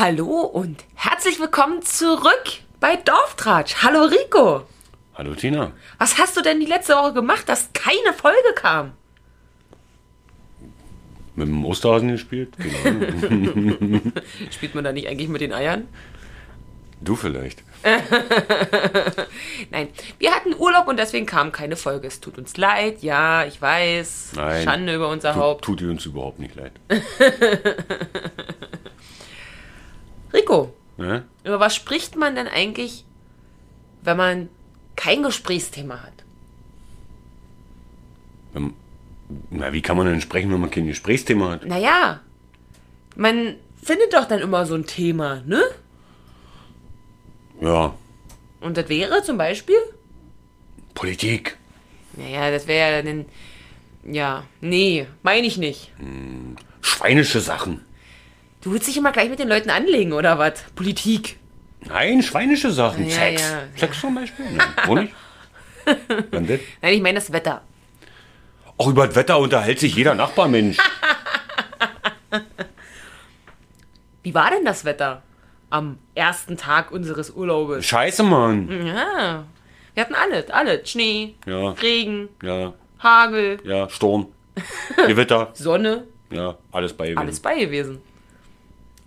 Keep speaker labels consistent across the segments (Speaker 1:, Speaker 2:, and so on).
Speaker 1: Hallo und herzlich willkommen zurück bei Dorftratsch. Hallo Rico.
Speaker 2: Hallo Tina.
Speaker 1: Was hast du denn die letzte Woche gemacht, dass keine Folge kam?
Speaker 2: Mit dem Osterhasen gespielt? Genau.
Speaker 1: Spielt man da nicht eigentlich mit den Eiern?
Speaker 2: du vielleicht.
Speaker 1: Nein, wir hatten Urlaub und deswegen kam keine Folge. Es tut uns leid, ja, ich weiß.
Speaker 2: Nein.
Speaker 1: Schande über unser
Speaker 2: Tu,
Speaker 1: Haupt.
Speaker 2: tut dir uns überhaupt nicht leid.
Speaker 1: Rico,
Speaker 2: Ne?
Speaker 1: über was spricht man denn eigentlich, wenn man kein Gesprächsthema hat?
Speaker 2: Wenn- Na, wie kann man denn sprechen, wenn man kein Gesprächsthema hat?
Speaker 1: Naja, man findet doch dann immer so ein Thema, ne?
Speaker 2: Ja,
Speaker 1: Und das wäre zum Beispiel?
Speaker 2: Politik.
Speaker 1: Naja, das wäre ja dann. Ja, nee, meine ich nicht.
Speaker 2: Schweinische Sachen.
Speaker 1: Du willst dich immer gleich mit den Leuten anlegen, oder was? Politik.
Speaker 2: Nein, schweinische Sachen.
Speaker 1: Ja,
Speaker 2: Sex.
Speaker 1: ja.
Speaker 2: Sex zum Beispiel? Nein?
Speaker 1: Nein, ich meine das Wetter.
Speaker 2: Auch über das Wetter unterhält sich jeder Nachbarmensch.
Speaker 1: Wie war denn das Wetter am ersten Tag unseres Urlaubes?
Speaker 2: Scheiße, Mann.
Speaker 1: Ja, wir hatten alles, alles. Schnee,
Speaker 2: Ja.
Speaker 1: Regen,
Speaker 2: Ja,
Speaker 1: Hagel,
Speaker 2: ja, Sturm, Gewitter.
Speaker 1: Sonne,
Speaker 2: Ja, alles bei
Speaker 1: alles bei gewesen.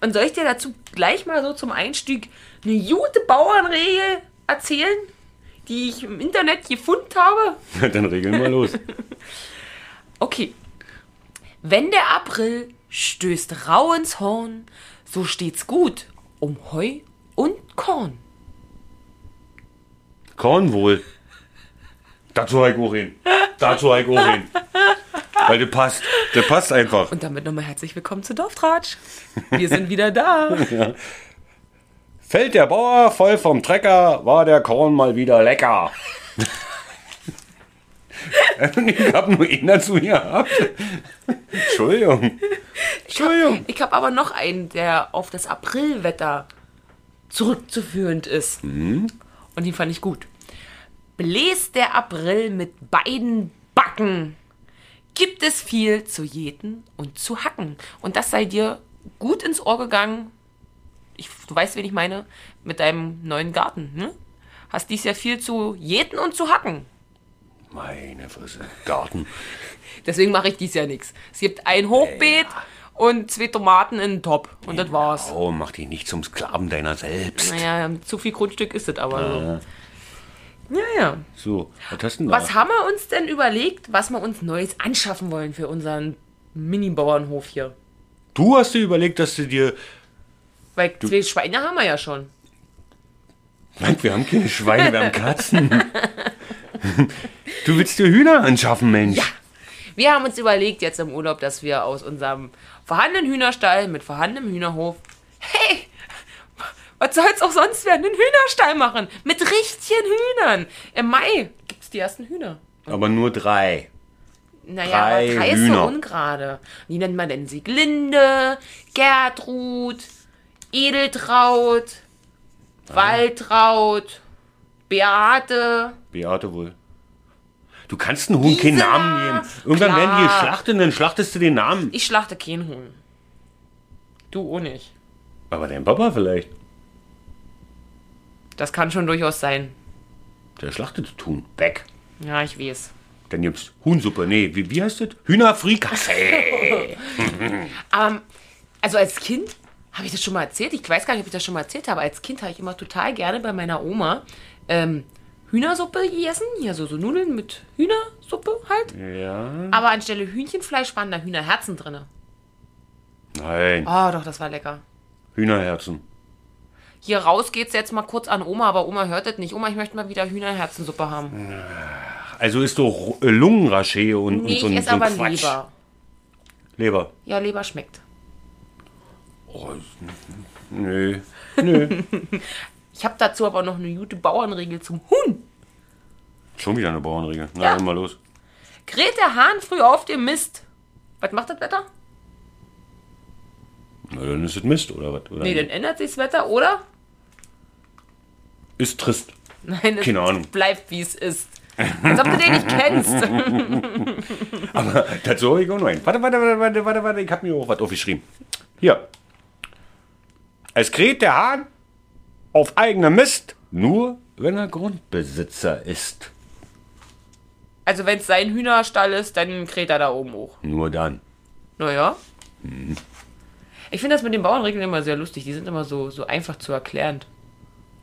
Speaker 1: Und soll ich dir dazu gleich mal so zum Einstieg eine gute Bauernregel erzählen, die ich im Internet gefunden habe?
Speaker 2: Dann regeln wir los.
Speaker 1: Okay. Wenn der April stößt rau ins Horn, so steht's gut um Heu und Korn.
Speaker 2: Korn wohl. Dazu habe ich auch hin. Dazu habe ich auch hin. Weil der passt. Der passt einfach.
Speaker 1: Und damit nochmal herzlich willkommen zu Dorftratsch. Wir sind wieder da.
Speaker 2: Fällt der Bauer voll vom Trecker, war der Korn mal wieder lecker. ich habe nur ihn dazu gehabt. Entschuldigung. Entschuldigung.
Speaker 1: Ich habe aber noch einen, der auf das Aprilwetter zurückzuführend ist. Und den fand ich gut. Bläst der April mit beiden Backen, gibt es viel zu jäten und zu hacken. Und das sei dir gut ins Ohr gegangen. Ich, du weißt, wen ich meine, mit deinem neuen Garten. Ne? Hast dies Jahr viel zu jäten und zu hacken.
Speaker 2: Meine Fresse. Garten.
Speaker 1: Deswegen mache ich dies Jahr nichts. Es gibt ein Hochbeet und zwei Tomaten in den Top. Und das war's.
Speaker 2: Oh, mach dich nicht zum Sklaven deiner selbst.
Speaker 1: Naja, zu viel Grundstück ist es aber so. Ja, ja.
Speaker 2: So, was hast du denn da?
Speaker 1: Was haben wir uns denn überlegt, was wir uns Neues anschaffen wollen für unseren Mini-Bauernhof hier?
Speaker 2: Du hast dir überlegt, dass du dir...
Speaker 1: Weil zwei Schweine haben wir ja schon.
Speaker 2: Nein, wir haben keine Schweine, wir haben Katzen. Du willst dir Hühner anschaffen, Mensch.
Speaker 1: Ja. Wir haben uns überlegt jetzt im Urlaub, dass wir aus unserem vorhandenen Hühnerstall mit vorhandenem Hühnerhof, hey, was soll's auch sonst werden, einen Hühnerstall machen mit richtigen Hühnern. Im Mai gibt's die ersten Hühner.
Speaker 2: Aber nur drei.
Speaker 1: Naja,
Speaker 2: Drei
Speaker 1: aber drei ist so ungerade. Wie nennt man denn Sieglinde, Gertrud, Edeltraut, Waltraut, Beate.
Speaker 2: Beate wohl. Du kannst einen Huhn keinen
Speaker 1: Gisela,
Speaker 2: Namen geben. Irgendwann werden die
Speaker 1: klar.
Speaker 2: geschlachtet und dann schlachtest du den Namen.
Speaker 1: Ich schlachte kein Huhn. Du auch nicht.
Speaker 2: Aber dein Papa vielleicht.
Speaker 1: Das kann schon durchaus sein.
Speaker 2: Der schlachtet Huhn. Weg.
Speaker 1: Ja, ich weiß.
Speaker 2: Dann gibt's Huhnsuppe. Nee, wie, wie heißt das? Hühnerfrikassee.
Speaker 1: Ähm, also als Kind, habe ich das schon mal erzählt? Ich weiß gar nicht, ob ich das schon mal erzählt habe. Als Kind habe ich immer total gerne bei meiner Oma ähm, Hühnersuppe gegessen. Hier so, so Nudeln mit Hühnersuppe halt.
Speaker 2: ja.
Speaker 1: Aber anstelle Hühnchenfleisch waren da Hühnerherzen drin.
Speaker 2: Nein.
Speaker 1: Oh, doch, das war lecker.
Speaker 2: Hühnerherzen.
Speaker 1: Hier raus geht's jetzt mal kurz an Oma, aber Oma hört das nicht. Oma, ich möchte mal wieder Hühnerherzensuppe haben.
Speaker 2: Also ist doch äh, Lungenraché und,
Speaker 1: Nee,
Speaker 2: und so
Speaker 1: ich
Speaker 2: ein,
Speaker 1: esse
Speaker 2: so
Speaker 1: aber
Speaker 2: Quatsch.
Speaker 1: Leber.
Speaker 2: Leber.
Speaker 1: Ja, Leber schmeckt.
Speaker 2: Oh, nö. Nö.
Speaker 1: Ich habe dazu aber noch eine gute Bauernregel zum Huhn.
Speaker 2: Schon wieder eine Bauernregel. Na,
Speaker 1: Ja.
Speaker 2: dann mal los.
Speaker 1: Gräht der Hahn früh auf dem Mist. Was macht das Wetter?
Speaker 2: Na, dann ist es Mist, oder was? Oder
Speaker 1: Nee, dann ändert sich das Wetter, oder?
Speaker 2: Ist trist.
Speaker 1: Nein, es
Speaker 2: Keine Ahnung.
Speaker 1: bleibt wie es ist. Als ob du den nicht kennst.
Speaker 2: Aber dazu habe ich auch noch einen. Warte, warte, warte, warte, warte, warte. Ich habe mir auch was aufgeschrieben. Hier. Es kräht der Hahn auf eigenem Mist, nur wenn er Grundbesitzer ist.
Speaker 1: Also wenn es sein Hühnerstall ist, dann kräht er da oben hoch.
Speaker 2: Nur dann.
Speaker 1: Naja. Ich finde das mit den Bauernregeln immer sehr lustig. Die sind immer so, so einfach zu erklären.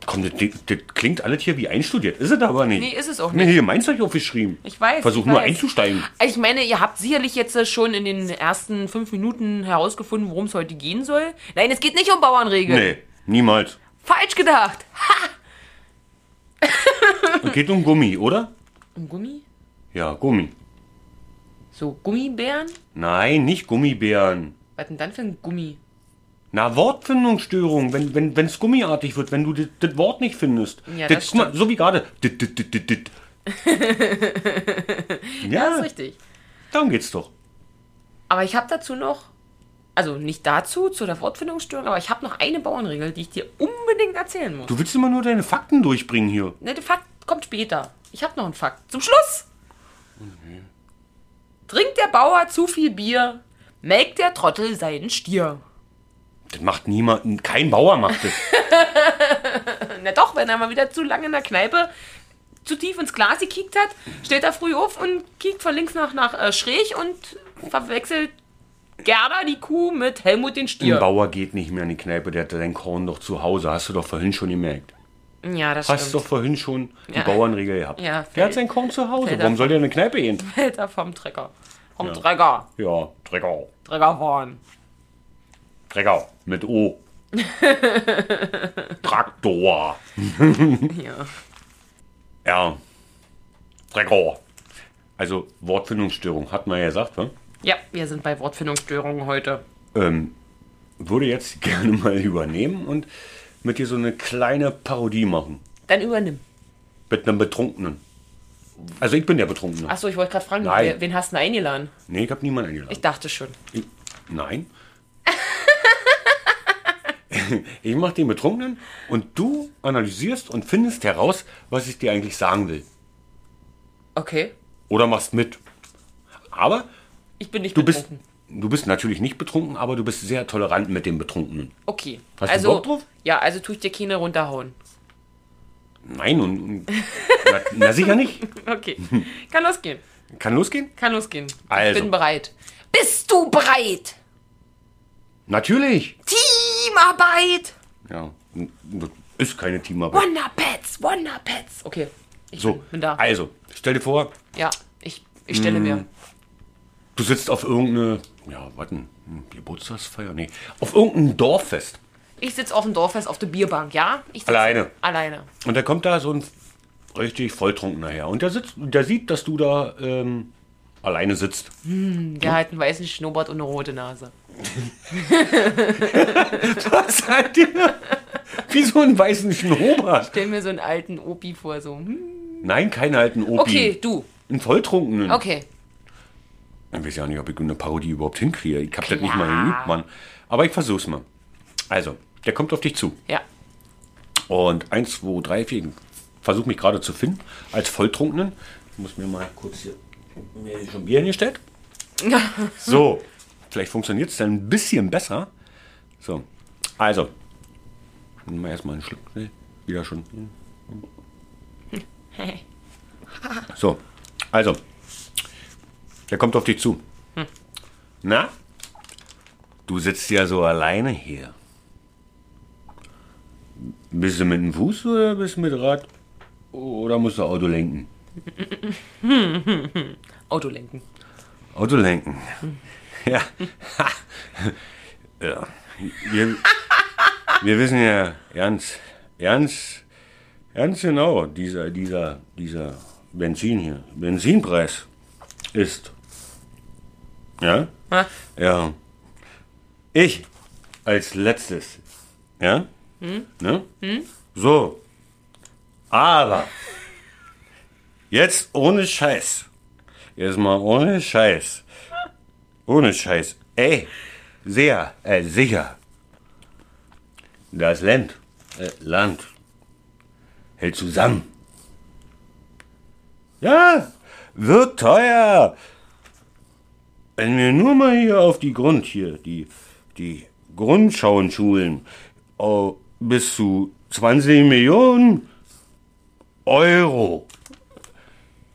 Speaker 2: Komm, das, das, klingt alles hier wie einstudiert. Ist es aber nicht.
Speaker 1: Nee, ist es auch
Speaker 2: Nee,
Speaker 1: nicht.
Speaker 2: hier meins habe ich aufgeschrieben.
Speaker 1: Ich weiß.
Speaker 2: Versuch
Speaker 1: ich
Speaker 2: nur
Speaker 1: weiß.
Speaker 2: einzusteigen.
Speaker 1: Ich meine, ihr habt sicherlich jetzt schon in den ersten fünf Minuten herausgefunden, worum es heute gehen soll. Nein, es geht nicht um Bauernregeln.
Speaker 2: Nee, niemals.
Speaker 1: Falsch gedacht. Ha!
Speaker 2: Es geht um Gummi, oder?
Speaker 1: Um Gummi?
Speaker 2: Ja, Gummi.
Speaker 1: So, Gummibären?
Speaker 2: Nein, nicht Gummibären.
Speaker 1: Was denn dann für ein Gummi?
Speaker 2: Na, Wortfindungsstörung, wenn wenn wenn's gummiartig wird, wenn du das- Wort nicht findest.
Speaker 1: Ja,
Speaker 2: Das-
Speaker 1: das
Speaker 2: mal,
Speaker 1: stimmt.
Speaker 2: so wie gerade. Dit.
Speaker 1: Das
Speaker 2: ja,
Speaker 1: ist richtig.
Speaker 2: darum geht's doch.
Speaker 1: Aber ich habe dazu noch, also nicht dazu, zu der Wortfindungsstörung, aber ich habe noch eine Bauernregel, die ich dir unbedingt erzählen muss.
Speaker 2: Du willst immer nur deine Fakten durchbringen hier.
Speaker 1: Ne, der Fakt kommt später. Ich habe noch einen Fakt. Zum Schluss! Trinkt der Bauer zu viel Bier, melkt der Trottel seinen Stier.
Speaker 2: Das macht niemand, kein Bauer macht das.
Speaker 1: Na doch, wenn er mal wieder zu lange in der Kneipe zu tief ins Glas gekickt hat, steht er früh auf und kickt von links nach, nach äh, schräg und verwechselt Gerda die Kuh mit Helmut den
Speaker 2: Ein
Speaker 1: Stier.
Speaker 2: Bauer geht nicht mehr in die Kneipe, der hat sein Korn doch zu Hause. Hast du doch vorhin schon gemerkt.
Speaker 1: Ja, das
Speaker 2: Hast doch
Speaker 1: stimmt.
Speaker 2: vorhin schon die
Speaker 1: Ja.
Speaker 2: Bauernregel gehabt.
Speaker 1: Ja,
Speaker 2: der hat sein Korn zu Hause. Warum soll der in eine Kneipe gehen?
Speaker 1: Fällt er vom Trecker. Vom Trecker.
Speaker 2: Ja.
Speaker 1: Trecker fahren.
Speaker 2: Dreckau. Mit O. Traktor.
Speaker 1: Ja.
Speaker 2: Ja. Dreckau. Also Wortfindungsstörung, hat man ja gesagt, ne?
Speaker 1: ja, wir sind bei Wortfindungsstörungen heute.
Speaker 2: ähm, würde jetzt gerne mal übernehmen und mit dir so eine kleine Parodie machen.
Speaker 1: Dann übernimm.
Speaker 2: Mit einem Betrunkenen. Also ich bin der Betrunkene.
Speaker 1: Achso, ich wollte gerade fragen,
Speaker 2: Nein.
Speaker 1: wen hast du denn eingeladen?
Speaker 2: Nee, ich habe niemanden eingeladen.
Speaker 1: Ich dachte schon.
Speaker 2: Ich, nein. ich mache den Betrunkenen und du analysierst und findest heraus, was ich dir eigentlich sagen will.
Speaker 1: Okay.
Speaker 2: Oder machst mit. Aber
Speaker 1: Ich bin nicht
Speaker 2: du bist,
Speaker 1: betrunken.
Speaker 2: du bist natürlich nicht betrunken, aber du bist sehr tolerant mit dem Betrunkenen.
Speaker 1: Okay.
Speaker 2: Hast du
Speaker 1: also,
Speaker 2: Bock drauf?
Speaker 1: Ja, also tue ich dir keine runterhauen.
Speaker 2: Nein, und, und na, na sicher nicht.
Speaker 1: Okay. Kann losgehen.
Speaker 2: Kann losgehen?
Speaker 1: Kann losgehen.
Speaker 2: Also.
Speaker 1: Ich bin bereit. Bist du bereit?
Speaker 2: Natürlich.
Speaker 1: Teamarbeit!
Speaker 2: Ja, das ist keine Teamarbeit.
Speaker 1: Wonderpets! Wonderpets! Okay. Ich
Speaker 2: So,
Speaker 1: bin, da.
Speaker 2: also, stell dir vor,
Speaker 1: Ja, ich, ich stelle mir.
Speaker 2: du sitzt auf irgendeine, ja, was denn, Hm, Geburtstagsfeier? Nee, auf irgendein Dorffest.
Speaker 1: Ich sitze auf dem Dorffest auf der Bierbank, ja?
Speaker 2: Alleine.
Speaker 1: Alleine.
Speaker 2: Und da kommt da so ein richtig Volltrunkener her. Und der sitzt, der sieht, dass du da ähm, alleine sitzt.
Speaker 1: Der hat einen weißen Schnurrbart und eine rote Nase.
Speaker 2: Was hat der? Wie so einen weißen Schnurrbart.
Speaker 1: Stell mir so einen alten Opi vor, so. Hm.
Speaker 2: Nein, keinen alten Opi.
Speaker 1: Okay, du.
Speaker 2: Einen Volltrunkenen.
Speaker 1: Okay.
Speaker 2: Ich weiß ja nicht, ob ich eine Parodie überhaupt hinkriege. Ich hab das nicht
Speaker 1: Klar.
Speaker 2: mal geübt, Mann. Aber ich versuch's mal. Also, der kommt auf dich zu.
Speaker 1: Ja.
Speaker 2: Und eins, zwei, drei, vier. Ich versuche mich gerade zu finden als Volltrunkenen. Ich muss mir mal kurz hier mir hier schon Bier hingestellt. So, vielleicht funktioniert es dann ein bisschen besser. So, also. Nehmen wir erstmal einen Schluck. Nee, wieder schon. So, also. Der kommt auf dich zu. Na? Du sitzt ja so alleine hier. Bist du mit dem Fuß oder bist du mit Rad? Oder musst du Auto lenken?
Speaker 1: Auto lenken.
Speaker 2: Auto lenken. Ja. ja. Wir, wir wissen ja ganz, ganz, ganz genau, dieser, dieser, dieser Benzin hier, Benzinpreis ist. Ja?
Speaker 1: Ha?
Speaker 2: Ja. Ich als letztes. Ja? Ne? So. Aber. Jetzt ohne Scheiß. Jetzt mal ohne Scheiß. Ohne Scheiß. Ey. Sehr, äh, sicher. Das Land. Äh, Land. Hält zusammen. Ja. Wird teuer. Wenn wir nur mal hier auf die Grund hier, die, die Grundschauenschulen oh, bis zu 20 Millionen Euro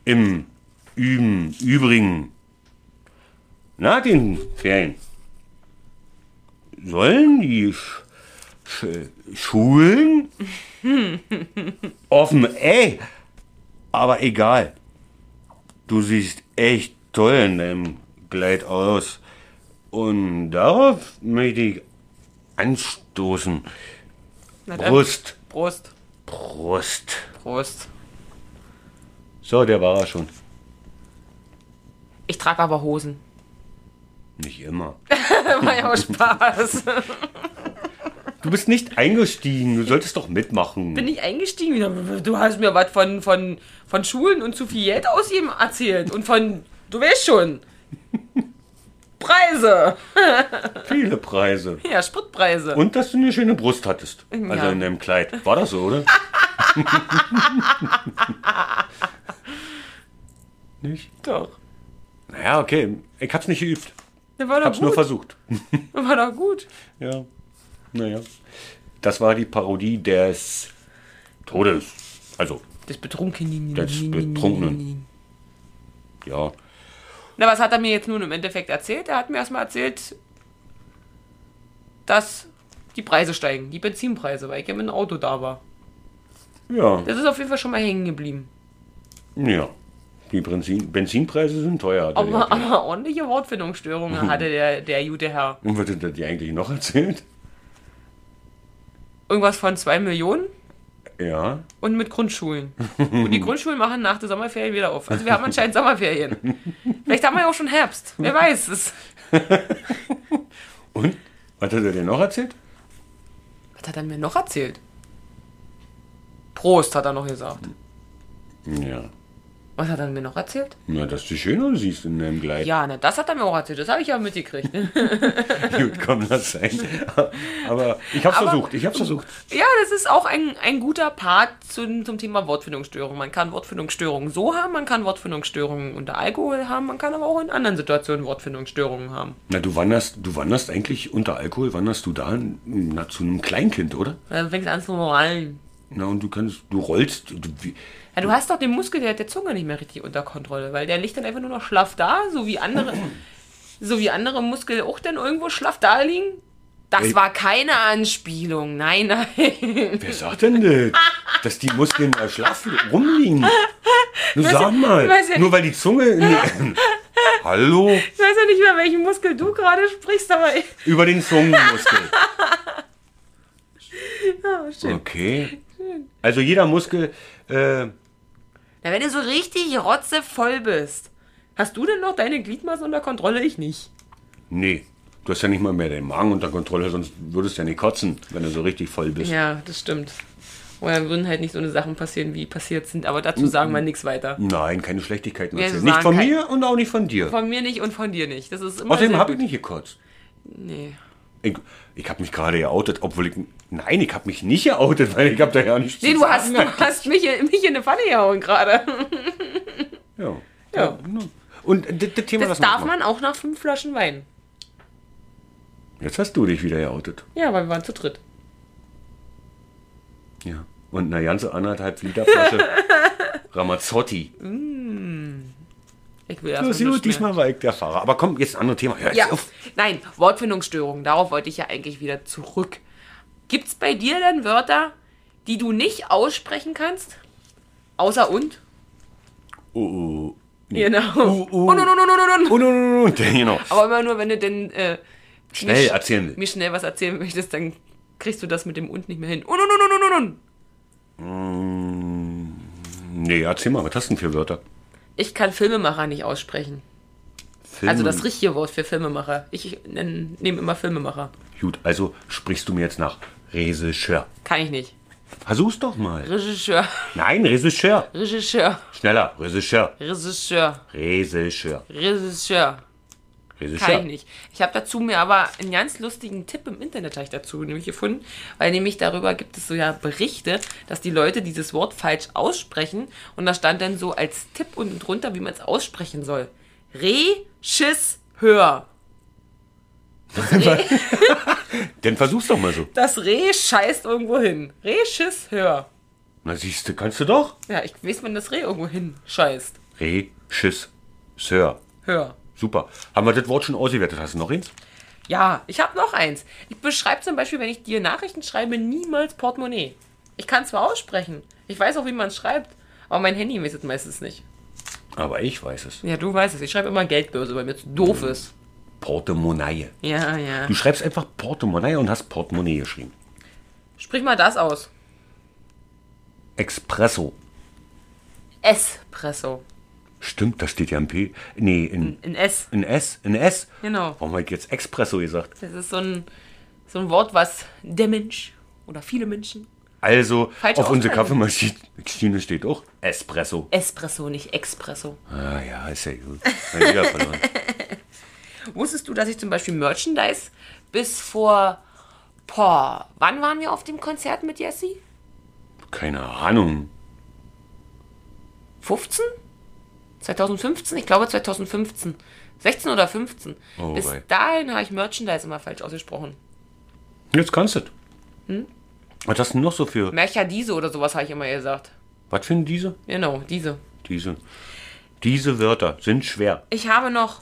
Speaker 2: im Üben, Übrigen nach den Ferien sollen die Sch Sch Schulen offen, ey, aber egal. Du siehst echt toll in deinem Kleid aus. Und darauf möchte ich anstoßen. Brust.
Speaker 1: Prost.
Speaker 2: Brust.
Speaker 1: Prost.
Speaker 2: So, der war er schon.
Speaker 1: Ich trage aber Hosen.
Speaker 2: Nicht immer.
Speaker 1: War ja auch Spaß.
Speaker 2: Du bist nicht eingestiegen. Du solltest doch mitmachen.
Speaker 1: Bin ich eingestiegen? Du hast mir was von, von, von Schulen und zu viel Geld ausgeben erzählt. Und von, du weißt schon, Preise.
Speaker 2: Viele Preise.
Speaker 1: Ja, Spritpreise.
Speaker 2: Und dass du eine schöne Brust hattest. Also
Speaker 1: Ja.
Speaker 2: in deinem Kleid. War das so, oder? nicht?
Speaker 1: Doch.
Speaker 2: Naja, okay. Ich hab's nicht geübt.
Speaker 1: Das war doch
Speaker 2: Hab's nur
Speaker 1: gut.
Speaker 2: versucht.
Speaker 1: Das war doch gut.
Speaker 2: Ja. Naja. Das war die Parodie des Todes. Also,
Speaker 1: Das Betrunkenen.
Speaker 2: Des Betrunkenen. ja.
Speaker 1: Na, was hat er mir jetzt nun im Endeffekt erzählt? Er hat mir erstmal erzählt, dass die Preise steigen, die Benzinpreise, weil ich ja mit dem Auto da war.
Speaker 2: Ja.
Speaker 1: Das ist auf jeden Fall schon mal hängen geblieben.
Speaker 2: Ja. Die Benzin Benzinpreise sind teuer. er
Speaker 1: Aber,
Speaker 2: erklärt.
Speaker 1: aber ordentliche Wortfindungsstörungen hatte der, der gute Herr.
Speaker 2: Und was hat er dir eigentlich noch erzählt?
Speaker 1: Irgendwas von 2 Millionen
Speaker 2: Ja.
Speaker 1: und mit Grundschulen. Und die Grundschulen machen nach der Sommerferien wieder auf. Also wir haben anscheinend Sommerferien. Vielleicht haben wir ja auch schon Herbst. Wer weiß es.
Speaker 2: Und? Was hat er dir noch erzählt?
Speaker 1: Was hat er mir noch erzählt? Prost, hat er noch gesagt.
Speaker 2: Ja.
Speaker 1: Was hat er mir noch erzählt?
Speaker 2: Na, dass du schön aussiehst in deinem Kleid.
Speaker 1: Ja, ne, das hat er mir auch erzählt. Das habe ich ja mitgekriegt.
Speaker 2: Gut, komm, lass sein. Aber ich hab's
Speaker 1: Aber-
Speaker 2: versucht. Ich hab's versucht.
Speaker 1: Ja, das ist auch ein, ein guter Part zum, zum Thema Wortfindungsstörung. Man kann Wortfindungsstörungen so haben, man kann Wortfindungsstörungen unter Alkohol haben, man kann aber auch in anderen Situationen Wortfindungsstörungen haben.
Speaker 2: Na, du wanderst, du wanderst eigentlich unter Alkohol, wanderst du da na, zu einem Kleinkind, oder?
Speaker 1: Da fängt es an zu rollen.
Speaker 2: Na, und du kannst, du rollst, du, wie,
Speaker 1: Ja, du hast doch den Muskel der, der Zunge nicht mehr richtig unter Kontrolle, weil der liegt dann einfach nur noch schlaff da, so wie andere, so wie andere Muskeln auch dann irgendwo schlaff da liegen. Das
Speaker 2: Ey.
Speaker 1: war keine Anspielung, nein, nein.
Speaker 2: wer sagt denn das? Dass die Muskeln da schlaff rumliegen? Du sag
Speaker 1: ja-
Speaker 2: mal,
Speaker 1: ich weiß ja
Speaker 2: nur weil die Zunge... Hallo?
Speaker 1: Ich weiß ja nicht mehr, welchen Muskel du gerade sprichst, aber ich,
Speaker 2: Über den Zungenmuskel.
Speaker 1: schön.
Speaker 2: Okay. Also jeder Muskel... Äh,
Speaker 1: Na, wenn du so richtig rotzevoll bist, hast du denn noch deine Gliedmaßen unter Kontrolle? Ich nicht.
Speaker 2: nee, du hast ja nicht mal mehr den Magen unter Kontrolle, sonst würdest du ja nicht kotzen, wenn du so richtig voll bist.
Speaker 1: Ja, das stimmt. Oder würden halt nicht so eine Sachen passieren, wie passiert sind, aber dazu sagen wir nichts weiter.
Speaker 2: Nein, keine Schlechtigkeiten erzählen. Nicht von mir und auch nicht von dir.
Speaker 1: Von mir nicht und von dir nicht. Das ist immer
Speaker 2: Außerdem habe ich nicht gekotzt.
Speaker 1: Nee.
Speaker 2: Ich, ich habe mich gerade geoutet, obwohl ich... Nein, ich habe mich nicht geoutet, weil ich habe da ja nichts
Speaker 1: Nee,
Speaker 2: zu
Speaker 1: du hast, du hast mich, in- mich in eine Pfanne gehauen gerade.
Speaker 2: Ja.
Speaker 1: Ja.
Speaker 2: Und das, das Thema
Speaker 1: Das darf man auch nach fünf Flaschen Wein.
Speaker 2: Jetzt hast du dich wieder geoutet.
Speaker 1: Ja, weil wir waren zu dritt.
Speaker 2: Ja. Und eine ganze anderthalb Liter Flasche Ramazzotti.
Speaker 1: Ich will
Speaker 2: So, gut, diesmal war ich der Fahrer. Aber komm, jetzt ein anderes Thema. Hör
Speaker 1: Ja,
Speaker 2: auf.
Speaker 1: nein, Wortfindungsstörungen. Darauf wollte ich ja eigentlich wieder zurück. Gibt's bei dir denn Wörter, die du nicht aussprechen kannst? Außer und?
Speaker 2: Oh, oh. Nee.
Speaker 1: Genau.
Speaker 2: Uh, uh.
Speaker 1: Und, und, und, und, und, und.
Speaker 2: Und, und, und, genau.
Speaker 1: Aber immer nur, wenn du denn äh,
Speaker 2: Schnell
Speaker 1: mir,
Speaker 2: erzählen.
Speaker 1: mir schnell was erzählen möchtest, dann kriegst du das mit dem und nicht mehr hin. Und, und, und, und, und, und.
Speaker 2: Mm, Nee, erzähl mal, was hast du denn für Wörter?
Speaker 1: Ich kann Filmemacher nicht aussprechen.
Speaker 2: Film.
Speaker 1: Also das richtige Wort für Filmemacher. Ich nehme immer Filmemacher.
Speaker 2: Gut, also sprichst du mir jetzt nach Regisseur.
Speaker 1: Kann ich nicht.
Speaker 2: Versuch's doch mal.
Speaker 1: Regisseur.
Speaker 2: Nein, Regisseur.
Speaker 1: Regisseur.
Speaker 2: Schneller. Regisseur.
Speaker 1: Regisseur.
Speaker 2: Regisseur.
Speaker 1: Regisseur.
Speaker 2: Regisseur.
Speaker 1: Kann ich nicht. Ich habe dazu mir aber einen ganz lustigen Tipp im Internet ich dazu nämlich gefunden, weil nämlich darüber gibt es so ja Berichte, dass die Leute dieses Wort falsch aussprechen und da stand dann so als Tipp unten drunter, wie man es aussprechen soll. Regisseur. Das Re
Speaker 2: Dann versuch's doch mal so.
Speaker 1: Das Reh scheißt irgendwo hin. Reh, Schiss, hör.
Speaker 2: Na siehst du, kannst du doch.
Speaker 1: Ja, ich weiß, wenn das Reh irgendwo hin scheißt.
Speaker 2: Reh, Schiss, Sir.
Speaker 1: Hör.
Speaker 2: Super. Haben wir das Wort schon ausgewertet? Hast du noch eins?
Speaker 1: Ja, ich habe noch eins. Ich beschreibe zum Beispiel, wenn ich dir Nachrichten schreibe, niemals Portemonnaie. Ich kann zwar aussprechen, ich weiß auch, wie man es schreibt, aber mein Handy weiß es meistens nicht.
Speaker 2: Aber ich weiß es.
Speaker 1: Ja, du weißt es. Ich schreibe immer Geldbörse, weil mir zu doof ist.
Speaker 2: Portemonnaie.
Speaker 1: Ja, ja.
Speaker 2: Du schreibst einfach Portemonnaie und hast Portemonnaie geschrieben.
Speaker 1: Sprich mal das aus.
Speaker 2: Espresso.
Speaker 1: Espresso.
Speaker 2: Stimmt, da steht ja ein P. Nee, in,
Speaker 1: In S.
Speaker 2: in S. In S.
Speaker 1: Genau.
Speaker 2: Warum habe ich jetzt Espresso gesagt?
Speaker 1: Das ist so ein, so ein Wort, was der Mensch oder viele Menschen.
Speaker 2: Also,
Speaker 1: Falsche
Speaker 2: auf unserer. Kaffeemaschine steht auch Espresso.
Speaker 1: Espresso, nicht Expresso.
Speaker 2: Ah ja, ist ja gut. Wieder verloren.
Speaker 1: Wusstest du, dass ich zum Beispiel Merchandise bis vor. Boah, wann waren wir auf dem Konzert mit Jessie?
Speaker 2: Keine Ahnung.
Speaker 1: 15? 2015? Ich glaube 2015. 16 oder 15.
Speaker 2: Oh,
Speaker 1: bis
Speaker 2: wei.
Speaker 1: dahin habe ich Merchandise immer falsch ausgesprochen.
Speaker 2: Jetzt kannst du.
Speaker 1: Hm?
Speaker 2: Was hast du noch so für.
Speaker 1: Merchadise oder sowas habe ich immer gesagt.
Speaker 2: Was für diese?
Speaker 1: Genau, diese.
Speaker 2: Diese. Diese Wörter sind schwer.
Speaker 1: Ich habe noch.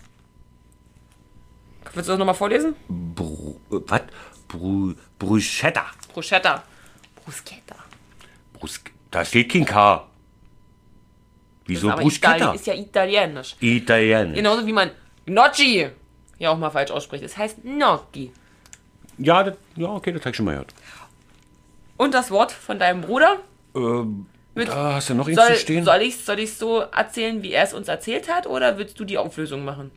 Speaker 1: Willst du das nochmal vorlesen?
Speaker 2: Bru, äh, was? Bru, Bruschetta.
Speaker 1: Bruschetta. Bruschetta.
Speaker 2: Brus, da steht kein K. Wieso
Speaker 1: Aber
Speaker 2: Bruschetta?
Speaker 1: Ist ja italienisch.
Speaker 2: Italienisch.
Speaker 1: Genauso wie man Gnocchi ja auch mal falsch ausspricht. Es heißt Gnocchi.
Speaker 2: Ja, das, ja, okay, das habe ich schon mal gehört.
Speaker 1: Und das Wort von deinem Bruder?
Speaker 2: Ähm,
Speaker 1: Mit-
Speaker 2: da hast du noch eins
Speaker 1: Soll,
Speaker 2: zu stehen?
Speaker 1: soll ich es soll ich's so erzählen, wie er es uns erzählt hat, oder willst du die Auflösung machen?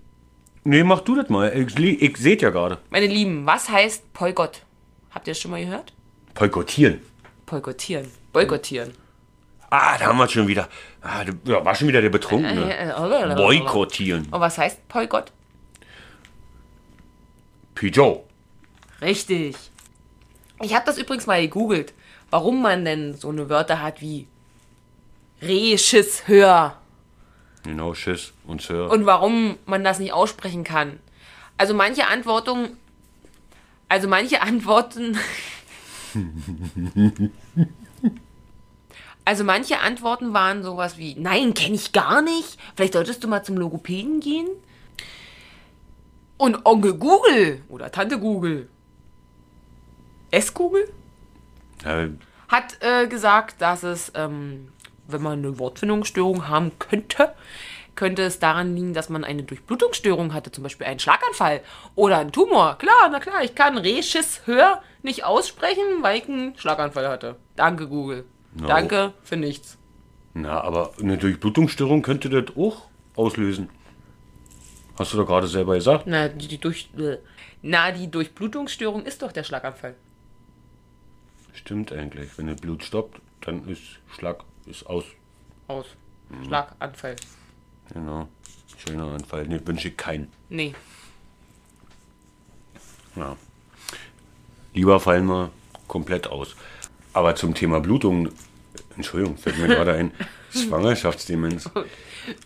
Speaker 2: Nee, mach du das mal. Ich, ich seht ja gerade.
Speaker 1: Meine Lieben, was heißt Boykott? Habt ihr das schon mal gehört?
Speaker 2: Boykottieren.
Speaker 1: Boykottieren. Boykottieren.
Speaker 2: Ah, da haben wir es schon wieder. Ah, da- ja, war schon wieder der Betrunkene.
Speaker 1: Äh, äh, äh,
Speaker 2: Boykottieren.
Speaker 1: Und was heißt Boykott?
Speaker 2: Pigeot.
Speaker 1: Richtig. Ich habe das übrigens mal gegoogelt, warum man denn so eine Wörter hat wie Reh, Schiss, Hör
Speaker 2: Genau, Schiss und Sir.
Speaker 1: und warum man das nicht aussprechen kann. Also manche Antworten, also manche Antworten, also manche Antworten waren sowas wie, nein, kenne ich gar nicht. Vielleicht solltest du mal zum Logopäden gehen. Und Onkel Google oder Tante Google, S-Google,
Speaker 2: ja,
Speaker 1: hat äh, gesagt, dass es, ähm, wenn man eine Wortfindungsstörung haben könnte, könnte es daran liegen, dass man eine Durchblutungsstörung hatte, zum Beispiel einen Schlaganfall oder einen Tumor. Klar, na klar, ich kann Reschiss Hör nicht aussprechen, weil ich einen Schlaganfall hatte. Danke, Google.
Speaker 2: No.
Speaker 1: Danke für nichts.
Speaker 2: na, aber eine Durchblutungsstörung könnte das auch auslösen. Hast du doch gerade selber gesagt.
Speaker 1: Na, die, die durch, äh, na, die Durchblutungsstörung ist doch der Schlaganfall.
Speaker 2: Stimmt eigentlich. Wenn das Blut stoppt, dann ist Schlag ist aus.
Speaker 1: Aus. Schlaganfall.
Speaker 2: Genau. Schöner Anfall. Nee, wünsche ich keinen.
Speaker 1: Nee.
Speaker 2: Ja. Lieber fallen wir komplett aus. Aber zum Thema Blutung, Entschuldigung, fällt mir gerade ein, Schwangerschaftsdemenz.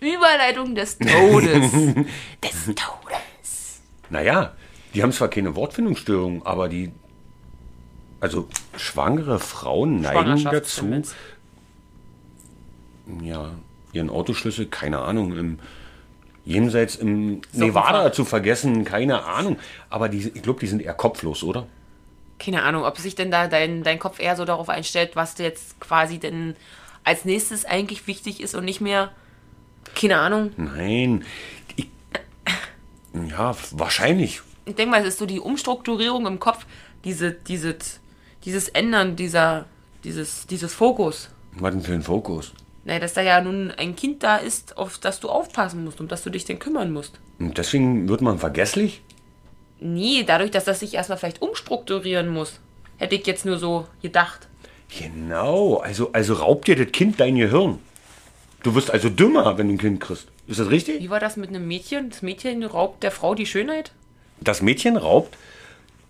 Speaker 1: Überleitung des Todes. des Todes.
Speaker 2: Naja, die haben zwar keine Wortfindungsstörung, aber die, also schwangere Frauen neigen dazu, ja, ihren Autoschlüssel, keine Ahnung, im jenseits im
Speaker 1: So
Speaker 2: Nevada zu vergessen, keine Ahnung. Aber die, ich glaube, die sind eher kopflos, oder?
Speaker 1: Keine Ahnung, ob sich denn da dein, dein Kopf eher so darauf einstellt, was jetzt quasi denn als nächstes eigentlich wichtig ist und nicht mehr. Keine Ahnung.
Speaker 2: Nein. Ich, ja, wahrscheinlich.
Speaker 1: Ich denke mal, es ist so die Umstrukturierung im Kopf, diese, dieses, dieses Ändern dieser, dieses, dieses Fokus.
Speaker 2: Was denn für ein Fokus?
Speaker 1: Naja, dass da ja nun ein Kind da ist, auf das du aufpassen musst und das du dich denn kümmern musst.
Speaker 2: Und deswegen wird man vergesslich?
Speaker 1: Nee, dadurch, dass das sich erstmal vielleicht umstrukturieren muss. Hätte ich jetzt nur so gedacht.
Speaker 2: Genau, also, also raubt dir das Kind dein Gehirn. Du wirst also dümmer, wenn du ein Kind kriegst. Ist das richtig?
Speaker 1: Wie war das mit einem Mädchen? Das Mädchen raubt der Frau die Schönheit?
Speaker 2: Das Mädchen raubt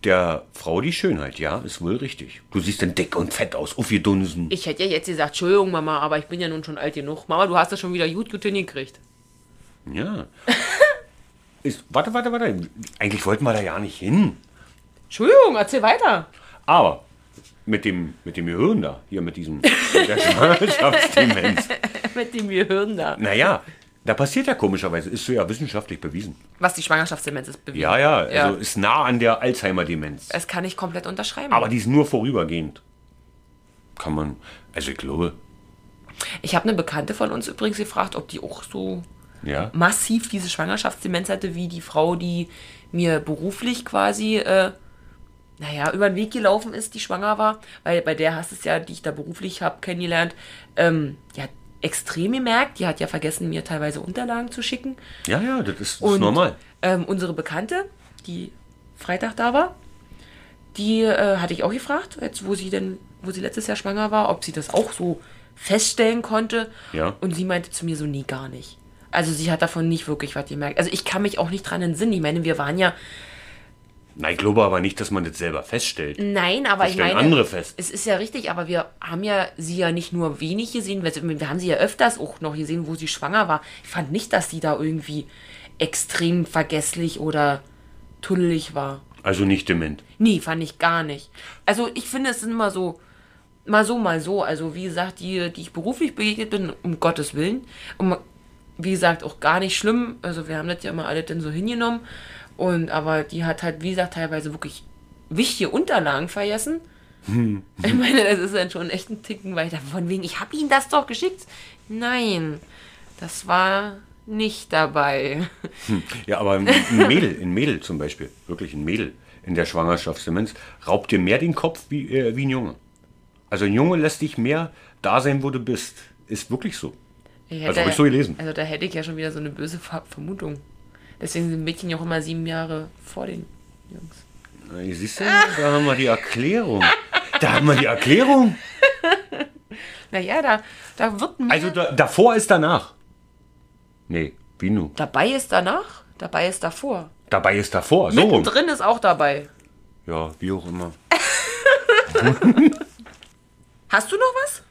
Speaker 2: der Frau die Schönheit, ja, ist wohl richtig. Du siehst dann dick und fett aus, aufgedunsen.
Speaker 1: Ich hätte ja jetzt gesagt, Entschuldigung, Mama, aber ich bin ja nun schon alt genug. Mama, du hast das schon wieder gut, gut hingekriegt.
Speaker 2: Ja. Ist, warte, warte, warte. Eigentlich wollten wir da ja nicht hin.
Speaker 1: Entschuldigung, erzähl weiter.
Speaker 2: Aber mit dem, mit dem Gehirn da, hier mit diesem mit der Schwangerschaftsdemenz.
Speaker 1: Mit dem Gehirn da.
Speaker 2: Naja, da passiert ja komischerweise, ist so ja wissenschaftlich bewiesen.
Speaker 1: Was die Schwangerschaftsdemenz ist bewiesen.
Speaker 2: Ja, ja,
Speaker 1: Ja.
Speaker 2: also ist nah an der Alzheimer-Demenz.
Speaker 1: Das kann ich komplett unterschreiben.
Speaker 2: Aber die ist nur vorübergehend. Kann man, also ich glaube,
Speaker 1: ich habe eine Bekannte von uns übrigens gefragt, ob die auch so
Speaker 2: ja.
Speaker 1: massiv diese Schwangerschaftsdemenz hatte, wie die Frau, die mir beruflich quasi, äh, naja, über den Weg gelaufen ist, die schwanger war. Weil bei der hast es ja, die ich da beruflich habe kennengelernt, ähm, die hat extrem gemerkt. Die hat ja vergessen, mir teilweise Unterlagen zu schicken.
Speaker 2: Ja, ja, das ist, das ist
Speaker 1: Und
Speaker 2: normal.
Speaker 1: Ähm, unsere Bekannte, die Freitag da war, die äh, hatte ich auch gefragt, jetzt wo sie denn, wo sie letztes Jahr schwanger war, ob sie das auch so feststellen konnte.
Speaker 2: Ja.
Speaker 1: Und sie meinte zu mir so, nee, gar nicht. Also sie hat davon nicht wirklich was gemerkt. Also ich kann mich auch nicht dran entsinnen. Ich meine, wir waren ja,
Speaker 2: Na, ich glaube aber nicht, dass man das selber feststellt.
Speaker 1: nein, aber
Speaker 2: Das
Speaker 1: ich meine,
Speaker 2: andere fest.
Speaker 1: es ist ja richtig, aber wir haben ja sie ja nicht nur wenig gesehen, wir haben sie ja öfters auch noch gesehen, wo sie schwanger war. Ich fand nicht, dass sie da irgendwie extrem vergesslich oder tunnelig war.
Speaker 2: Also nicht dement.
Speaker 1: Nee, fand ich gar nicht. Also ich finde, es sind immer so, mal so, mal so. Also wie gesagt, die, die ich beruflich begegnet bin, um Gottes Willen. Und wie gesagt, auch gar nicht schlimm. Also wir haben das ja immer alle dann so hingenommen. Und aber die hat halt, wie gesagt, teilweise wirklich wichtige Unterlagen vergessen. Ich meine, das ist dann schon echt ein Ticken weiter. Von wegen, ich habe Ihnen das doch geschickt. Nein, das war nicht dabei.
Speaker 2: Ja, aber ein ein Mädel, ein Mädel zum Beispiel, wirklich ein Mädel in der Schwangerschaftsdemenz, raubt dir mehr den Kopf wie, äh, wie ein Junge. Also ein Junge lässt dich mehr da sein, wo du bist. Ist wirklich so.
Speaker 1: Ich
Speaker 2: Also hab ich so gelesen.
Speaker 1: Also da hätte ich ja schon wieder so eine böse Ver Vermutung. Deswegen sind Mädchen ja auch immer sieben Jahre vor den Jungs.
Speaker 2: Na, siehst du, da haben wir die Erklärung. Da haben wir die Erklärung.
Speaker 1: Naja, da, da wird mehr.
Speaker 2: Also da, davor ist danach. Nee, wie nu?
Speaker 1: dabei ist danach, dabei ist davor.
Speaker 2: Dabei ist davor. So rum.
Speaker 1: Mittendrin ist auch dabei.
Speaker 2: Ja, wie auch immer.
Speaker 1: Hast du noch was?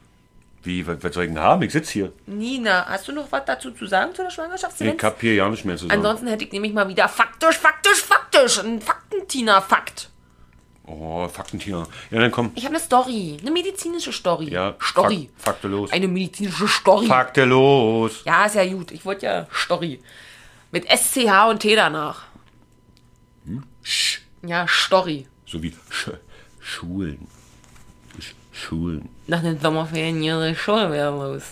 Speaker 2: Wie, was, was soll ich denn haben? Ich sitze hier.
Speaker 1: Nina, hast du noch was dazu zu sagen zu der Schwangerschaftsdemenz?
Speaker 2: Ich hab hier ja nicht mehr zu sagen.
Speaker 1: Ansonsten hätte ich nämlich mal wieder faktisch, faktisch, faktisch. Ein Faktentina-Fakt.
Speaker 2: Oh, Faktentina. Ja, dann komm.
Speaker 1: Ich habe eine Story. Eine medizinische Story.
Speaker 2: Ja,
Speaker 1: Story.
Speaker 2: Fak Fakte los.
Speaker 1: Eine medizinische Story.
Speaker 2: Fakte los.
Speaker 1: Ja, ist ja gut. Ich wollte ja Story. Mit SCH und T danach.
Speaker 2: Sch.
Speaker 1: Ja, Story.
Speaker 2: So wie Sch Schulen. Sch Schulen.
Speaker 1: Nach den Sommerferien ihre Schule wieder los.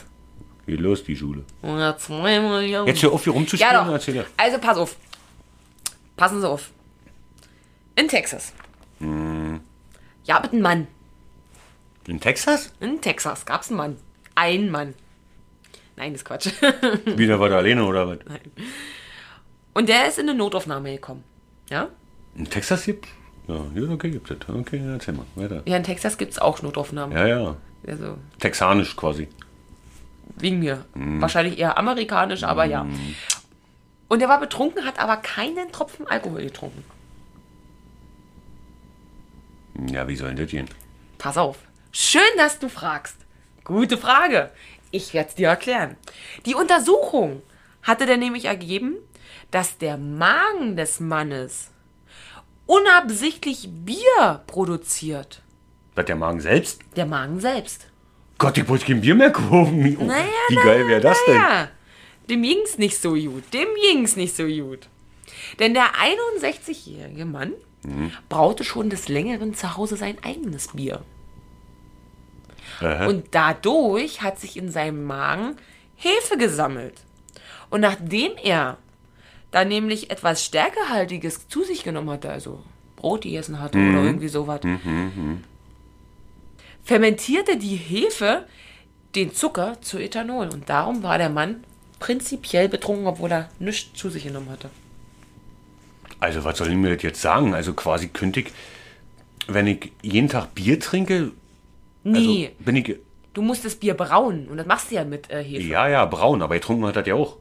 Speaker 2: Geht los, die Schule.
Speaker 1: Oder zweimal Jahre.
Speaker 2: Jetzt hör auf, hier rumzuspielen.
Speaker 1: Ja, doch.
Speaker 2: Erzähl dir.
Speaker 1: Also pass auf. Passen Sie auf. In Texas.
Speaker 2: Hm.
Speaker 1: Ja, mit einem Mann.
Speaker 2: In Texas?
Speaker 1: In Texas gab es einen Mann. Ein Mann. Nein, das ist Quatsch.
Speaker 2: Wieder war der alleine oder was?
Speaker 1: Und der ist in eine Notaufnahme gekommen. Ja?
Speaker 2: In Texas gibt Ja, okay, gibt es. Okay, erzähl mal. Weiter.
Speaker 1: Ja, in Texas gibt es auch Notaufnahmen.
Speaker 2: Ja, ja.
Speaker 1: Also,
Speaker 2: Texanisch quasi.
Speaker 1: wegen mir.
Speaker 2: Hm.
Speaker 1: Wahrscheinlich eher amerikanisch, aber ja. Und er war betrunken, hat aber keinen Tropfen Alkohol getrunken.
Speaker 2: Ja, wie soll denn das gehen?
Speaker 1: Pass auf. Schön, dass du fragst. Gute Frage. Ich werde es dir erklären. Die Untersuchung hatte dann nämlich ergeben, dass der Magen des Mannes unabsichtlich Bier produziert.
Speaker 2: Was der Magen selbst?
Speaker 1: Der Magen selbst.
Speaker 2: Gott, ich wollte kein Bier mehr kaufen. Oh,
Speaker 1: Naja,
Speaker 2: wie
Speaker 1: naja,
Speaker 2: geil wäre das denn?
Speaker 1: naja. Dem ging's nicht so gut. Dem ging's nicht so gut. Denn der 61-jährige Mann
Speaker 2: Mhm.
Speaker 1: braute schon des Längeren zu Hause sein eigenes Bier.
Speaker 2: Aha.
Speaker 1: Und dadurch hat sich in seinem Magen Hefe gesammelt. Und nachdem er dann nämlich etwas Stärkehaltiges zu sich genommen hatte, also Brot gegessen hatte oder irgendwie sowas, fermentierte die Hefe den Zucker zu Ethanol. Und darum war der Mann prinzipiell betrunken, obwohl er nichts zu sich genommen hatte.
Speaker 2: Also, was soll ich mir das jetzt sagen? Also, quasi ich, wenn ich jeden Tag Bier trinke, also
Speaker 1: Nee,
Speaker 2: bin ich.
Speaker 1: du musst das Bier brauen. Und das machst du ja mit äh, Hefe.
Speaker 2: Ja, ja, braun, aber getrunken hat das ja auch.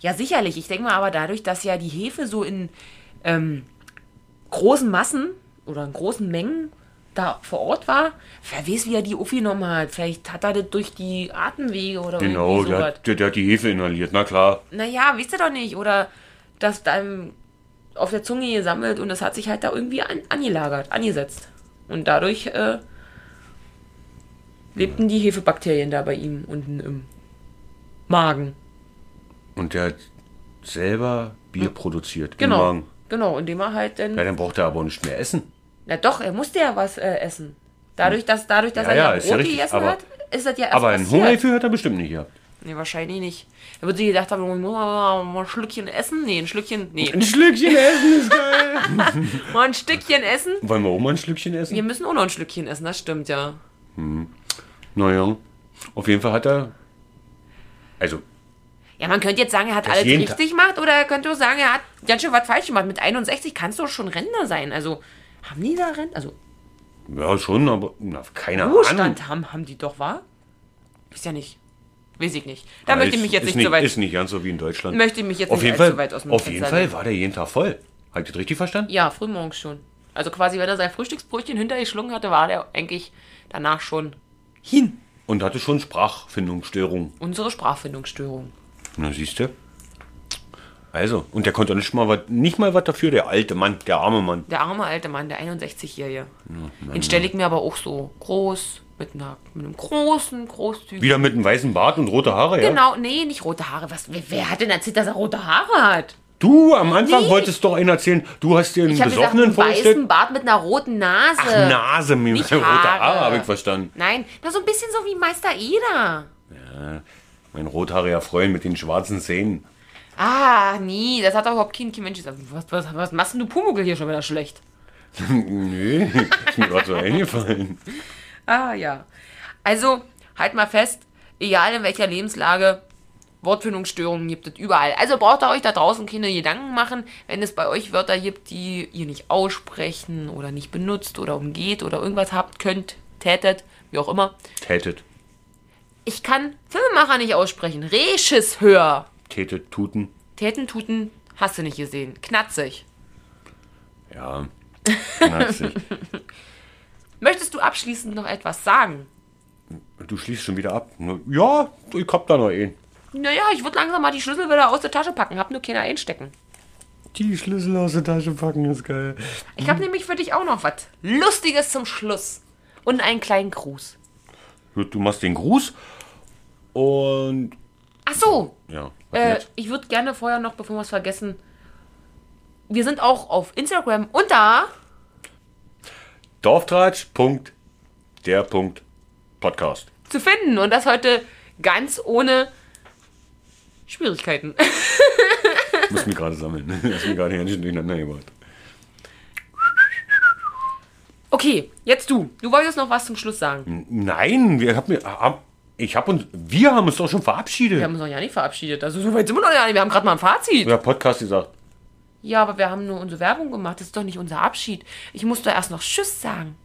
Speaker 1: Ja, sicherlich. Ich denke mal aber dadurch, dass ja die Hefe so in ähm, großen Massen oder in großen Mengen da vor Ort war, wer weiß, wie er die aufgenommen hat. Vielleicht hat er das durch die Atemwege oder
Speaker 2: Genau, der, hat- der, der hat die Hefe inhaliert, na klar.
Speaker 1: Naja, wisst ihr doch nicht. Oder dass deinem auf der Zunge gesammelt und das hat sich halt da irgendwie an, angelagert, angesetzt. Und dadurch äh, lebten die Hefebakterien da bei ihm unten im Magen.
Speaker 2: Und der hat selber Bier produziert. im
Speaker 1: Genau. Genau, indem er halt dann.
Speaker 2: Ja, dann braucht er aber nicht mehr essen.
Speaker 1: Na doch, er musste ja was äh, essen. Dadurch, dass, dadurch, dass
Speaker 2: Ja,
Speaker 1: er
Speaker 2: ja,
Speaker 1: ja
Speaker 2: ist ja
Speaker 1: Brot
Speaker 2: richtig,
Speaker 1: gegessen
Speaker 2: aber-
Speaker 1: hat, ist das ja erst
Speaker 2: Aber ein
Speaker 1: passiert.
Speaker 2: Hungergefühl hat er bestimmt nicht gehabt.
Speaker 1: Nee, wahrscheinlich nicht. Er würde sich gedacht haben, muss mal, mal ein Schlückchen essen? Nee, ein Schlückchen. Nee,
Speaker 2: Ein Schlückchen essen ist geil.
Speaker 1: mal ein Stückchen essen?
Speaker 2: Wollen wir auch mal ein Schlückchen essen?
Speaker 1: Wir müssen auch noch ein Schlückchen essen, das stimmt ja.
Speaker 2: Naja, auf jeden Fall hat er. Also,
Speaker 1: Ja, man könnte jetzt sagen, er hat
Speaker 2: Das
Speaker 1: alles richtig gemacht oder er könnte auch sagen, er hat ganz schön was falsch gemacht. Mit 61 kannst du doch schon Rentner sein. Also, haben die da Rentner? Also,
Speaker 2: ja, schon, aber na, keine Ahnung.
Speaker 1: Ruhestand haben, haben die doch, wa? Ist ja nicht. Weiß ich nicht. Da möchte ich mich jetzt nicht so weit.
Speaker 2: Ist nicht ganz so wie in Deutschland.
Speaker 1: Möchte ich mich jetzt
Speaker 2: auf
Speaker 1: nicht
Speaker 2: Fall,
Speaker 1: weit aus dem
Speaker 2: Auf
Speaker 1: Fenster
Speaker 2: jeden Fall war der jeden Tag voll. Habt ihr das richtig verstanden?
Speaker 1: Ja, frühmorgens schon. Also quasi, wenn er sein Frühstücksbrötchen hintergeschlungen hatte, war der eigentlich danach schon hin.
Speaker 2: Und hatte schon Sprachfindungsstörungen.
Speaker 1: Unsere Sprachfindungsstörung.
Speaker 2: Na, siehst du? Also, und der konnte nicht mal, was, nicht mal was dafür, der alte Mann, der arme Mann.
Speaker 1: Der arme alte Mann, der 61-Jährige. Den stelle ich mir aber auch so groß, mit, einer, mit einem großen, großzügigen.
Speaker 2: Wieder mit einem weißen Bart und rote Haare, ja?
Speaker 1: Genau, nee, nicht rote Haare. Was, wer, wer hat denn erzählt, dass er rote Haare hat?
Speaker 2: Du, am Anfang
Speaker 1: Nee.
Speaker 2: wolltest doch einen erzählen, du hast dir einen
Speaker 1: Ich habe gesagt,
Speaker 2: Besoffenen
Speaker 1: einen
Speaker 2: vorgestellt.
Speaker 1: weißen Bart mit einer roten Nase.
Speaker 2: Ach, Nase, mit rote Haare,
Speaker 1: Haare.
Speaker 2: habe ich verstanden.
Speaker 1: Nein, das so ein bisschen so wie Meister Eder.
Speaker 2: Mein rothaariger Freund mit den schwarzen Zähnen.
Speaker 1: Ah, nie, das hat doch überhaupt kein, kein Mensch gesagt. Was, was, was machst denn du Pumuckl hier schon wieder schlecht?
Speaker 2: Nö, ist mir gerade so eingefallen.
Speaker 1: Ah, ja. Also, halt mal fest, egal in welcher Lebenslage, Wortfindungsstörungen gibt es überall. Also braucht ihr euch da draußen keine Gedanken machen, wenn es bei euch Wörter gibt, die ihr nicht aussprechen oder nicht benutzt oder umgeht oder irgendwas habt, könnt, tätet, wie auch immer.
Speaker 2: Tätet,
Speaker 1: Ich kann Filmemacher nicht aussprechen. Regisseur.
Speaker 2: tätet, tuten.
Speaker 1: Täten, tuten, hast du nicht gesehen. Knatzig.
Speaker 2: Ja, knatzig.
Speaker 1: Möchtest du abschließend noch etwas sagen?
Speaker 2: Du schließt schon wieder ab. Ja, ich hab da noch einen.
Speaker 1: Naja, ich würde langsam mal die Schlüssel wieder aus der Tasche packen. Hab nur keiner einstecken.
Speaker 2: Die Schlüssel aus der Tasche packen ist geil.
Speaker 1: Ich habe nämlich für dich auch noch was Lustiges zum Schluss. Und einen kleinen Gruß.
Speaker 2: Du machst den Gruß und
Speaker 1: Ach so,
Speaker 2: ja.
Speaker 1: äh, ich würde gerne vorher noch, bevor wir es vergessen, wir sind auch auf Instagram unter
Speaker 2: Dorftratsch.der.podcast.
Speaker 1: zu finden. Und das heute ganz ohne Schwierigkeiten.
Speaker 2: Muss mich gerade sammeln. Hast mich gerade ganz schön durcheinander gebracht.
Speaker 1: Okay, jetzt du. Du wolltest noch was zum Schluss sagen.
Speaker 2: Nein, wir haben, hab, ich habe uns, wir haben uns doch schon verabschiedet.
Speaker 1: Wir haben uns noch ja nicht verabschiedet. Also so weit sind wir noch ja nicht. Wir haben gerade mal ein Fazit.
Speaker 2: Ja, Podcast gesagt.
Speaker 1: Ja, aber wir haben nur unsere Werbung gemacht. Das ist doch nicht unser Abschied. Ich muss doch erst noch Tschüss sagen.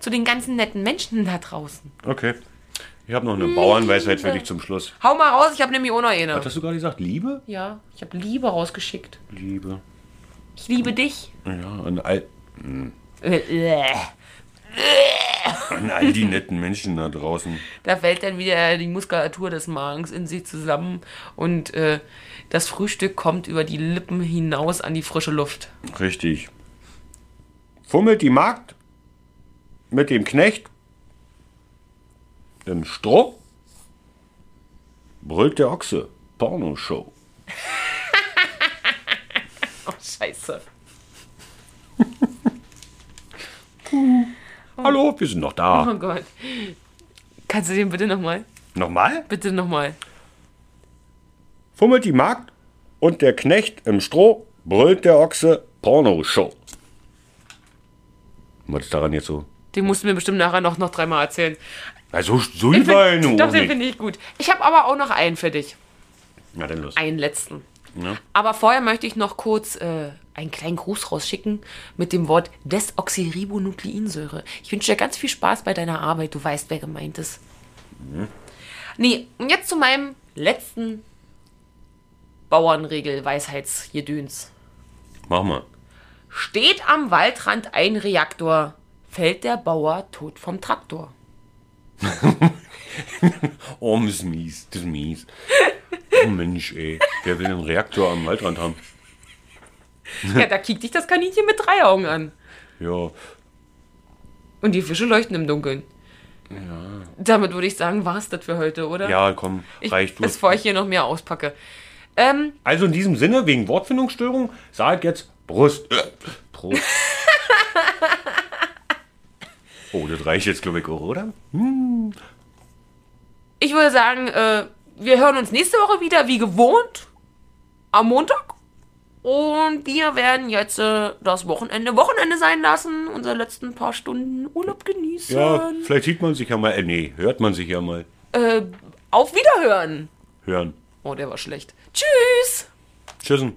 Speaker 1: Zu den ganzen netten Menschen da draußen.
Speaker 2: Okay. Ich habe noch eine Bauernweisheit für dich zum Schluss.
Speaker 1: Hau mal raus, ich habe nämlich auch noch eine.
Speaker 2: Was hast du gerade gesagt? Liebe?
Speaker 1: Ja, ich habe Liebe rausgeschickt.
Speaker 2: Liebe.
Speaker 1: Ich liebe dich.
Speaker 2: Ja, an all,
Speaker 1: Äh, äh.
Speaker 2: An all die netten Menschen da draußen.
Speaker 1: Da fällt dann wieder die Muskulatur des Magens in sich zusammen und äh, das Frühstück kommt über die Lippen hinaus an die frische Luft.
Speaker 2: Richtig. Fummelt die Magd mit dem Knecht im Stroh, brüllt der Ochse. Pornoshow.
Speaker 1: Oh, scheiße.
Speaker 2: Hallo, wir sind noch da.
Speaker 1: Oh Gott. Kannst du den bitte nochmal?
Speaker 2: Nochmal?
Speaker 1: Bitte nochmal.
Speaker 2: Fummelt die Magd und der Knecht im Stroh, brüllt der Ochse. Pornoshow. Was ist daran jetzt so?
Speaker 1: Den musst du mir bestimmt nachher noch, noch dreimal erzählen.
Speaker 2: Also, so war ich
Speaker 1: find,
Speaker 2: nur
Speaker 1: doch, den finde ich gut. Ich habe aber auch noch einen für dich.
Speaker 2: Na dann los.
Speaker 1: Einen letzten.
Speaker 2: Ja.
Speaker 1: Aber vorher möchte ich noch kurz äh, einen kleinen Gruß rausschicken mit dem Wort Desoxyribonukleinsäure. Ich wünsche dir ganz viel Spaß bei deiner Arbeit. Du weißt, wer gemeint ist. Nee, und jetzt zu meinem letzten Bauernregel-Weisheitsgedöns.
Speaker 2: Mach mal.
Speaker 1: Steht am Waldrand ein Reaktor, fällt der Bauer tot vom Traktor.
Speaker 2: Oh, das ist mies. Das ist mies. Oh Mensch, ey. Wer will einen Reaktor am Waldrand haben?
Speaker 1: Ja, da kickt dich das Kaninchen mit drei Augen an.
Speaker 2: Ja,
Speaker 1: Und die Fische leuchten im Dunkeln. Damit würde ich sagen, war es das für heute, oder?
Speaker 2: ja, komm,
Speaker 1: ich,
Speaker 2: reicht. Du.
Speaker 1: Bevor ich hier noch mehr auspacke. Ähm,
Speaker 2: Also in diesem Sinne, wegen Wortfindungsstörung, sag jetzt Brust. Äh, Prost. oh, das reicht jetzt, glaube ich, auch, oder?
Speaker 1: ich würde sagen, äh, wir hören uns nächste Woche wieder, wie gewohnt, am Montag. Und wir werden jetzt äh, das Wochenende Wochenende sein lassen, unsere letzten paar Stunden Urlaub genießen.
Speaker 2: Ja, vielleicht sieht man sich ja mal. Äh, nee, hört man sich ja mal.
Speaker 1: Äh, auf Wiederhören.
Speaker 2: Hören.
Speaker 1: Oh, der war schlecht. Tschüss.
Speaker 2: Tschüssen.